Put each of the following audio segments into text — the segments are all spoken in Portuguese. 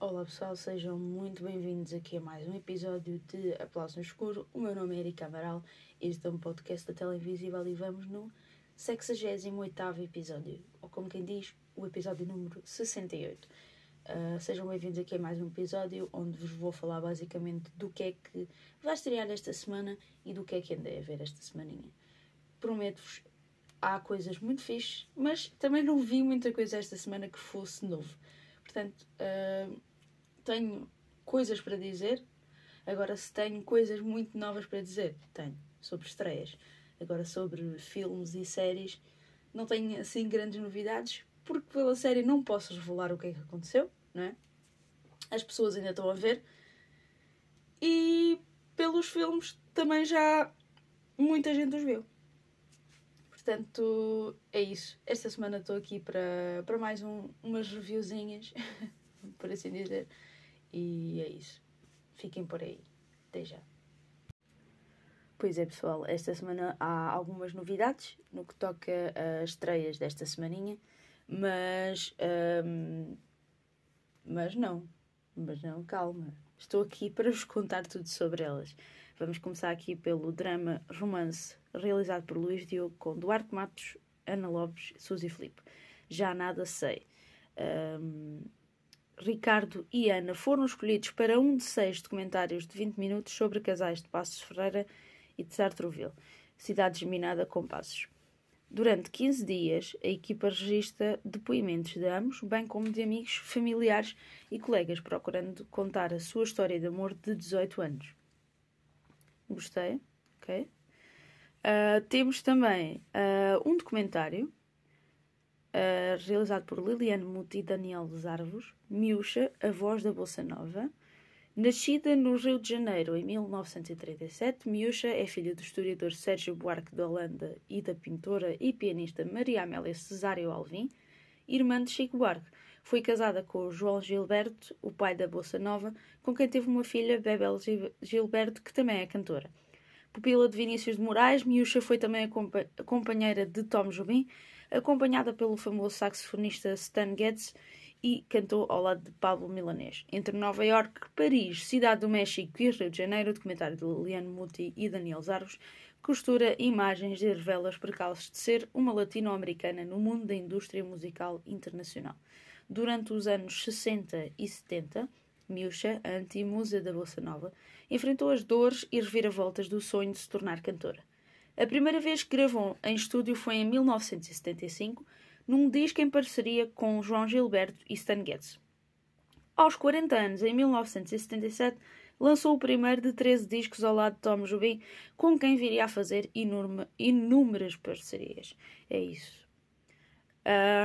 Olá pessoal, sejam muito bem-vindos aqui a mais um episódio de Aplauso no Escuro. O meu nome é Erika Amaral, este é um podcast da Televisível e vamos no 68 episódio, ou como quem diz, o episódio número 68. Uh, sejam bem-vindos aqui a mais um episódio onde vos vou falar basicamente do que é que vai estrear esta semana e do que é que andei a ver esta semaninha. Prometo-vos, há coisas muito fixes, mas também não vi muita coisa esta semana que fosse novo. Portanto, uh, tenho coisas para dizer. Agora, se tenho coisas muito novas para dizer, tenho. Sobre estreias. Agora, sobre filmes e séries, não tenho assim grandes novidades, porque pela série não posso revelar o que é que aconteceu, não é? As pessoas ainda estão a ver. E pelos filmes também já muita gente os viu. Portanto, é isso. Esta semana estou aqui para, para mais um, umas reviewzinhas, por assim dizer. E é isso. Fiquem por aí. Até já. Pois é, pessoal, esta semana há algumas novidades no que toca às estreias desta semaninha, mas. Um, mas não. Mas não, calma. Estou aqui para vos contar tudo sobre elas. Vamos começar aqui pelo drama romance realizado por Luís Diogo com Duarte Matos, Ana Lopes Suzy Filipe. Já nada sei. Um, Ricardo e Ana foram escolhidos para um de seis documentários de 20 minutos sobre casais de Passos Ferreira e de Sartreville, cidade geminada com Passos. Durante 15 dias, a equipa registra depoimentos de ambos, bem como de amigos, familiares e colegas, procurando contar a sua história de amor de 18 anos. Gostei, ok? Uh, temos também uh, um documentário realizado por Liliane Muti e Daniel dos Arvos, Miúcha, a voz da Bolsa Nova. Nascida no Rio de Janeiro em 1937, Miúcha é filha do historiador Sérgio Buarque de Holanda e da pintora e pianista Maria Amélia Cesário Alvim, irmã de Chico Buarque. Foi casada com João Gilberto, o pai da Bolsa Nova, com quem teve uma filha, Bebel Gilberto, que também é cantora. Pupila de Vinícius de Moraes, Miúcha foi também a companheira de Tom Jobim, acompanhada pelo famoso saxofonista Stan Getz e cantou ao lado de Pablo Milanês. Entre Nova York, Paris, Cidade do México e Rio de Janeiro, o documentário de Liliane Muti e Daniel Zaros costura imagens e revela os percalços de ser uma latino-americana no mundo da indústria musical internacional. Durante os anos 60 e 70, Miúcha, a anti-musa da Bossa Nova, enfrentou as dores e reviravoltas do sonho de se tornar cantora. A primeira vez que gravou em estúdio foi em 1975, num disco em parceria com João Gilberto e Stan Getz. Aos 40 anos, em 1977, lançou o primeiro de 13 discos ao lado de Tom Jobim, com quem viria a fazer inúmeras parcerias. É isso.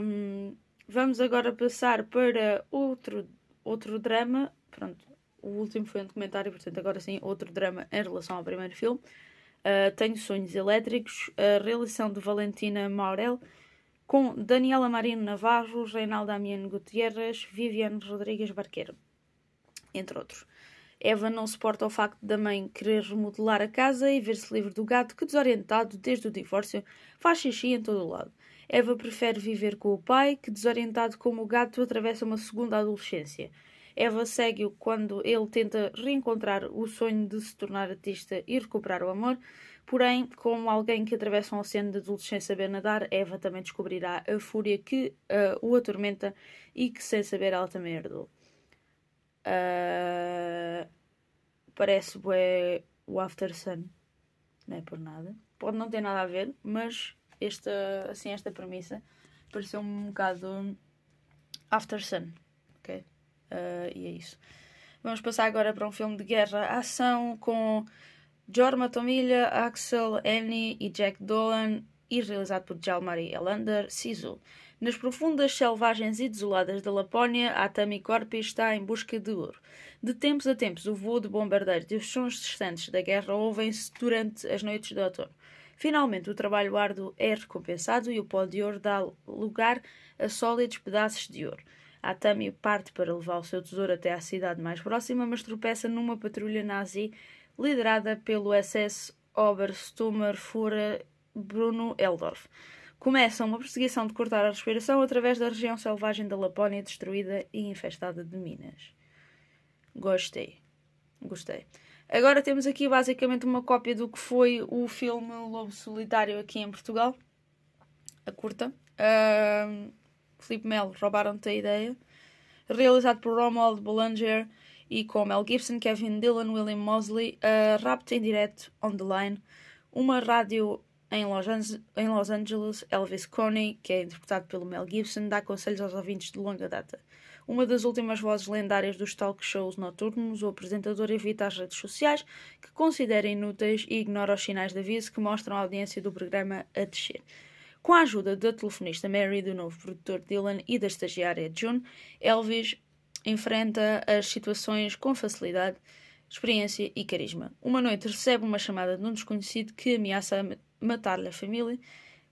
Um, vamos agora passar para outro, outro drama. Pronto, o último foi um documentário, portanto, agora sim, outro drama em relação ao primeiro filme. Uh, Tenho Sonhos Elétricos, a realização de Valentina Maurel, com Daniela Marino Navarro, Reinaldo Amiano Gutierrez, Viviane Rodrigues Barqueiro, entre outros. Eva não suporta o facto da mãe querer remodelar a casa e ver-se livre do gato que, desorientado desde o divórcio, faz xixi em todo o lado. Eva prefere viver com o pai, que, desorientado como o gato, atravessa uma segunda adolescência. Eva segue-o quando ele tenta reencontrar o sonho de se tornar artista e recuperar o amor. Porém, como alguém que atravessa um oceano de adolescência saber nadar, Eva também descobrirá a fúria que uh, o atormenta e que, sem saber, ela também herdou. Uh, parece o After Sun. Não é por nada. Pode não ter nada a ver, mas esta, assim, esta premissa pareceu um bocado After Sun. Uh, e é isso. Vamos passar agora para um filme de guerra, ação com Jorma Tomilha, Axel Annie e Jack Dolan e realizado por Jalmari Elander, Sisu. Nas profundas selvagens e desoladas da Lapónia, a Tami Corpi está em busca de ouro. De tempos a tempos, o voo de bombardeiros e os sons distantes da guerra ouvem-se durante as noites de outono. Finalmente, o trabalho árduo é recompensado e o pó de ouro dá lugar a sólidos pedaços de ouro. A Tami parte para levar o seu tesouro até à cidade mais próxima, mas tropeça numa patrulha nazi liderada pelo SS Obersturmführer Bruno Eldorf. começa uma perseguição de cortar a respiração através da região selvagem da Lapónia destruída e infestada de minas. Gostei. Gostei. Agora temos aqui basicamente uma cópia do que foi o filme Lobo Solitário aqui em Portugal. A curta. Felipe Melo, roubaram-te a ideia. Realizado por Romuald Boulanger e com Mel Gibson, Kevin Dillon, William Mosley. Uh, rapto em direto, on the line. Uma rádio em Los, Angeles, em Los Angeles, Elvis Coney, que é interpretado pelo Mel Gibson, dá conselhos aos ouvintes de longa data. Uma das últimas vozes lendárias dos talk shows noturnos, o apresentador evita as redes sociais, que considera inúteis e ignora os sinais de aviso que mostram a audiência do programa a descer. Com a ajuda da telefonista Mary, do novo produtor Dylan e da estagiária June, Elvis enfrenta as situações com facilidade, experiência e carisma. Uma noite recebe uma chamada de um desconhecido que ameaça matar-lhe a família,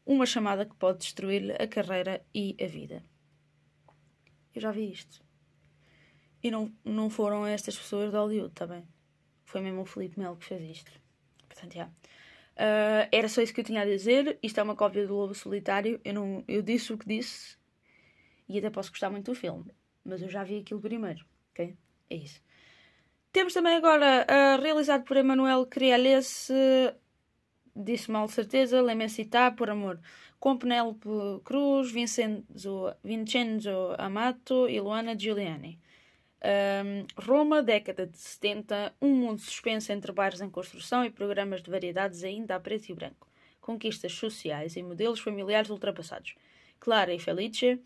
uma chamada que pode destruir-lhe a carreira e a vida. Eu já vi isto. E não, não foram estas pessoas de Hollywood, tá bem? Foi mesmo o Felipe Melo que fez isto. Portanto, já. Uh, era só isso que eu tinha a dizer. Isto é uma cópia do Lobo Solitário. Eu, não, eu disse o que disse. E até posso gostar muito do filme. Mas eu já vi aquilo primeiro. Ok? É isso. Temos também agora, uh, realizado por Emanuel Criales, uh, disse mal certeza, Lemensitá, por amor com Penélope Cruz, Vincenzo, Vincenzo Amato e Luana Giuliani. Um, Roma, década de 70, um mundo suspenso entre bairros em construção e programas de variedades ainda a preto e branco. Conquistas sociais e modelos familiares ultrapassados. Clara e Felice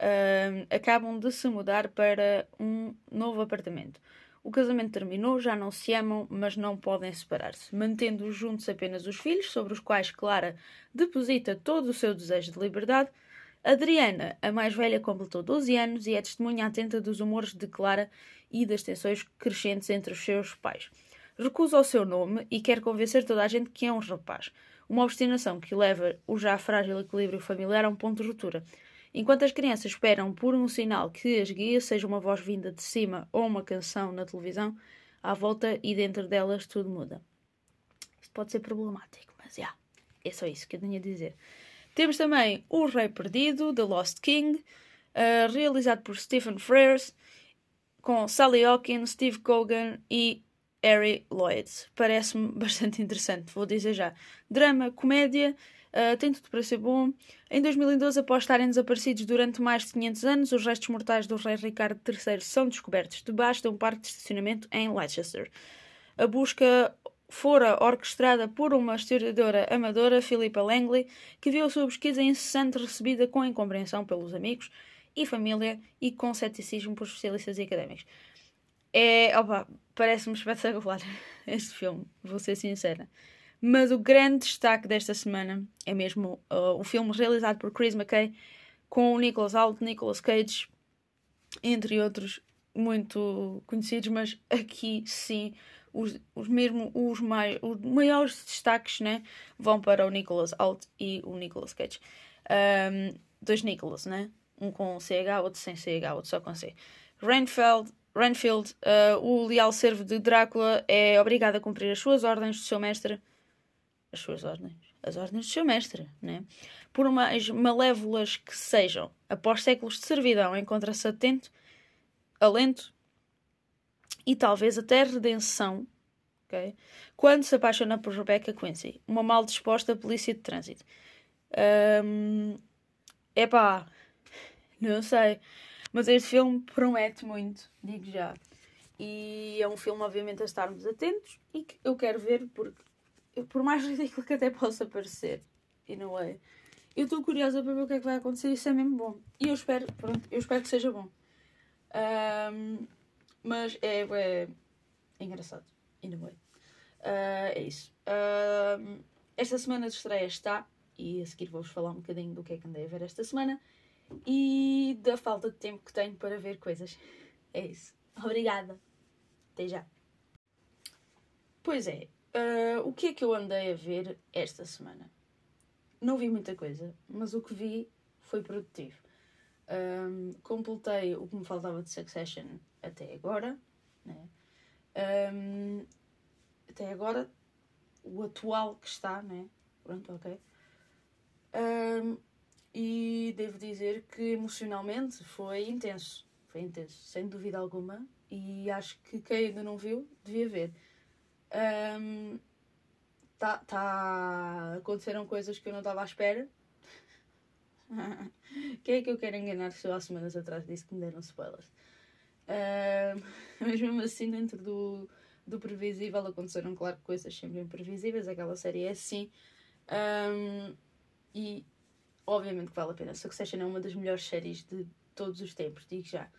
um, acabam de se mudar para um novo apartamento. O casamento terminou, já não se amam, mas não podem separar-se, mantendo juntos apenas os filhos, sobre os quais Clara deposita todo o seu desejo de liberdade. Adriana, a mais velha, completou 12 anos e é testemunha atenta dos humores de Clara e das tensões crescentes entre os seus pais. Recusa o seu nome e quer convencer toda a gente que é um rapaz. Uma obstinação que leva o já frágil equilíbrio familiar a um ponto de ruptura. Enquanto as crianças esperam por um sinal que as guia, seja uma voz vinda de cima ou uma canção na televisão, à volta e dentro delas tudo muda. Isto pode ser problemático, mas já, yeah, é só isso que eu tinha a dizer. Temos também O Rei Perdido, The Lost King, uh, realizado por Stephen Frears, com Sally Hawkins, Steve Cogan e Harry Lloyd. Parece-me bastante interessante, vou dizer já. Drama, comédia, Uh, tem tudo para ser bom. Em 2012, após estarem desaparecidos durante mais de 500 anos, os restos mortais do rei Ricardo III são descobertos debaixo de um parque de estacionamento em Leicester. A busca fora orquestrada por uma historiadora amadora, Philippa Langley, que viu a sua pesquisa incessante recebida com incompreensão pelos amigos e família e com ceticismo por especialistas e académicos. É, opa, parece-me espetacular este filme, vou ser sincera. Mas o grande destaque desta semana é mesmo uh, o filme realizado por Chris McKay com o Nicholas Hoult, Nicolas Cage, entre outros muito conhecidos, mas aqui sim os, os mesmo os, mai, os maiores destaques né, vão para o Nicholas Hoult e o Nicolas Cage. Um, dois Nicholas, né? Um com CH, outro sem CH, outro só com C. Renfield, Renfield uh, o leal servo de Drácula, é obrigado a cumprir as suas ordens do seu mestre as suas ordens, as ordens do seu mestre, né? Por mais malévolas que sejam, após séculos de servidão, encontra-se atento, alento e talvez até redenção, okay? quando se apaixona por Rebecca Quincy, uma mal disposta polícia de trânsito. Um, epá, não sei, mas este filme promete muito, digo já. E é um filme, obviamente, a estarmos atentos e que eu quero ver porque por mais ridículo que até possa parecer, e não é, eu estou curiosa para ver o que é que vai acontecer. Isso é mesmo bom. E eu espero, pronto, eu espero que seja bom. Um, mas é, é, engraçado. Não é. Uh, é isso. Uh, esta semana de estreia está. E a seguir vou-vos falar um bocadinho do que é que andei a ver esta semana. E da falta de tempo que tenho para ver coisas. É isso. Obrigada. Até já. Pois é, Uh, o que é que eu andei a ver esta semana? Não vi muita coisa, mas o que vi foi produtivo. Um, completei o que me faltava de Succession até agora. Né? Um, até agora, o atual que está, né? Pronto, ok. Um, e devo dizer que emocionalmente foi intenso. Foi intenso, sem dúvida alguma. E acho que quem ainda não viu, devia ver. Um, tá, tá... Aconteceram coisas que eu não estava à espera. Quem é que eu quero enganar se eu há semanas atrás disse que me deram spoilers? Uh, mas mesmo assim, dentro do, do previsível, aconteceram, claro, coisas sempre imprevisíveis. Aquela série é assim. Um, e obviamente que vale a pena. Succession é uma das melhores séries de todos os tempos, digo já.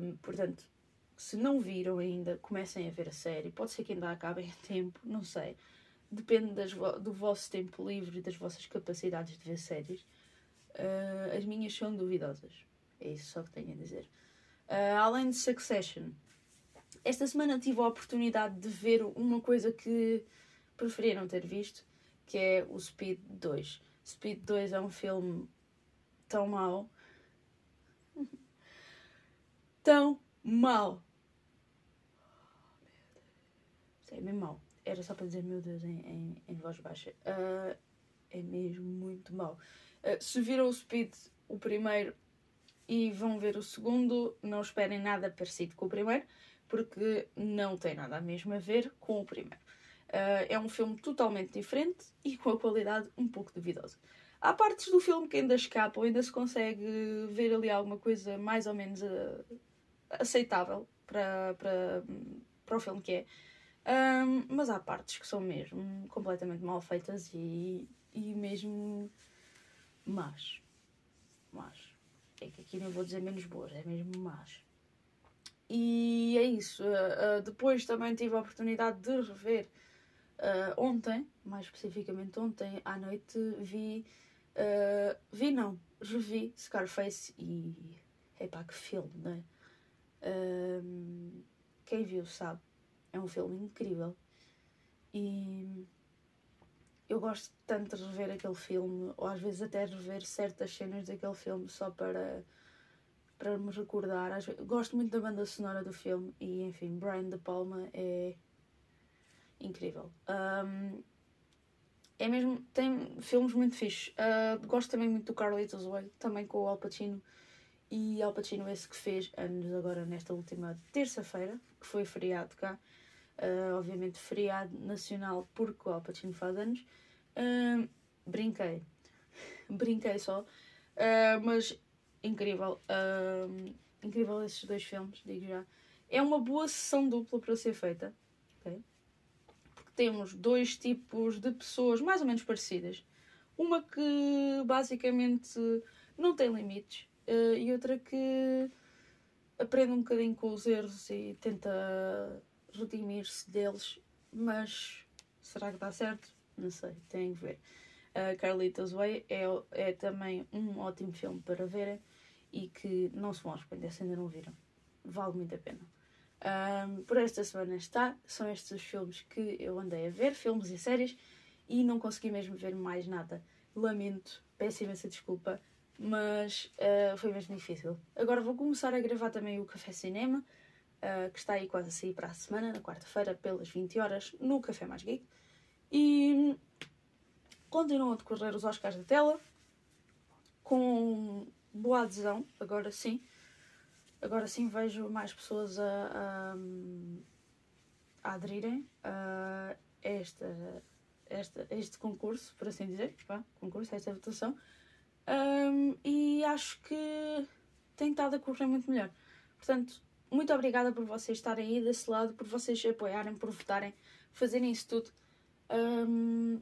Um, portanto, se não viram ainda, comecem a ver a série. Pode ser que ainda acabem a tempo, não sei. Depende das, do vosso tempo livre e das vossas capacidades de ver séries. Uh, as minhas são duvidosas. É isso só que tenho a dizer. Uh, além de Succession, esta semana tive a oportunidade de ver uma coisa que preferia não ter visto, que é o Speed 2. Speed 2 é um filme tão mau. tão mau. É mesmo mau. Era só para dizer meu Deus em, em, em voz baixa. Uh, é mesmo muito mau. Uh, se viram o Speed, o primeiro, e vão ver o segundo, não esperem nada parecido com o primeiro, porque não tem nada mesmo a ver com o primeiro. Uh, é um filme totalmente diferente e com a qualidade um pouco duvidosa. Há partes do filme que ainda escapam, ainda se consegue ver ali alguma coisa mais ou menos uh, aceitável para, para, para o filme que é. Um, mas há partes que são mesmo completamente mal feitas e, e mesmo más. Más. É que aqui não vou dizer menos boas, é mesmo más. E é isso. Uh, uh, depois também tive a oportunidade de rever Uh, ontem, mais especificamente ontem à noite, vi. Vi não, revi Scarface e. Epá, que filme, é? Uh, quem viu sabe, é um filme incrível. E eu gosto tanto de rever aquele filme, ou às vezes até rever certas cenas daquele filme só para, para me recordar. Vezes, gosto muito da banda sonora do filme e, enfim, Brian De Palma é incrível. Um, é mesmo, tem filmes muito fixes. Uh, gosto também muito do Carlitos Way, também com o Al Pacino. E Al Pacino esse que fez anos agora nesta última terça-feira, que foi feriado cá. Uh, obviamente feriado nacional porque o Al Pacino faz anos. Uh, brinquei. brinquei só. mas incrível. incrível esses dois filmes, digo já. É uma boa sessão dupla para ser feita. Okay? temos dois tipos de pessoas mais ou menos parecidas. Uma que basicamente não tem limites uh, e outra que aprende um bocadinho com os erros e tenta redimir-se deles, mas será que dá certo? Não sei, tem que ver. Uh, Carlitos Way é, é também um ótimo filme para verem e que não se vão arrepender se ainda não viram. Vale muito a pena. Um, por esta semana está, são estes os filmes que eu andei a ver, filmes e séries, e não consegui mesmo ver mais nada. Lamento, peço imensa desculpa, mas uh, foi mesmo difícil. Agora vou começar a gravar também o Café Cinema, uh, que está aí quase a sair para a semana, na quarta-feira, pelas 20 horas, no Café Mais Geek. E continuam a decorrer os Oscars da tela, com boa adesão, agora sim. Agora sim vejo mais pessoas a, a, a aderirem a esta, esta, este concurso, por assim dizer, pá, concurso, esta votação, um, e acho que tem estado a correr muito melhor. Portanto, muito obrigada por vocês estarem aí desse lado, por vocês apoiarem, por votarem, fazerem isso tudo. Um,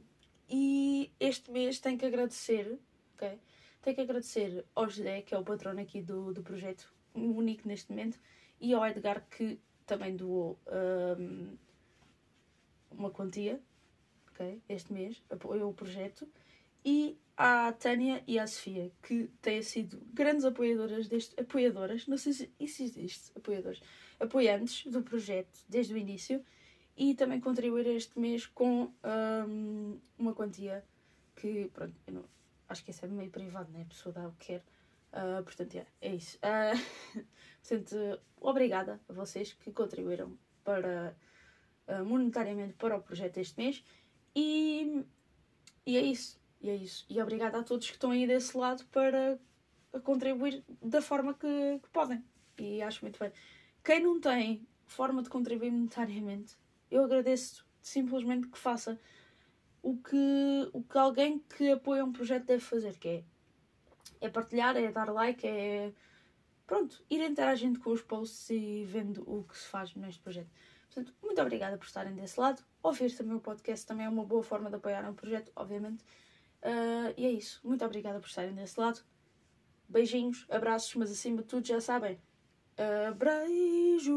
e este mês tenho que agradecer, ok? Tenho que agradecer ao José, que é o patrono aqui do, do projeto, único neste momento, e ao Edgar que também doou um, uma quantia okay, este mês, apoiou o projeto, e à Tânia e à Sofia, que têm sido grandes apoiadoras deste. apoiadoras, não sei se isso existe, apoiadores, apoiantes do projeto desde o início e também contribuir este mês com um, uma quantia que, pronto, não, acho que isso é meio privado, né? A pessoa dá o que quer. Uh, portanto, é, é isso. Uh, portanto, obrigada a vocês que contribuíram para, uh, monetariamente para o projeto este mês. E, e é isso. E é isso. E obrigada a todos que estão aí desse lado para contribuir da forma que, que podem. E acho muito bem. Quem não tem forma de contribuir monetariamente, eu agradeço simplesmente que faça o que, o que alguém que apoia um projeto deve fazer, que é, é partilhar, é dar like, é pronto, ir interagindo com os posts e vendo o que se faz neste projeto. Portanto, muito obrigada por estarem desse lado. Ouvir também o podcast também é uma boa forma de apoiar um projeto, obviamente. Uh, e é isso. Muito obrigada por estarem desse lado. Beijinhos, abraços, mas acima de tudo já sabem. Abraços.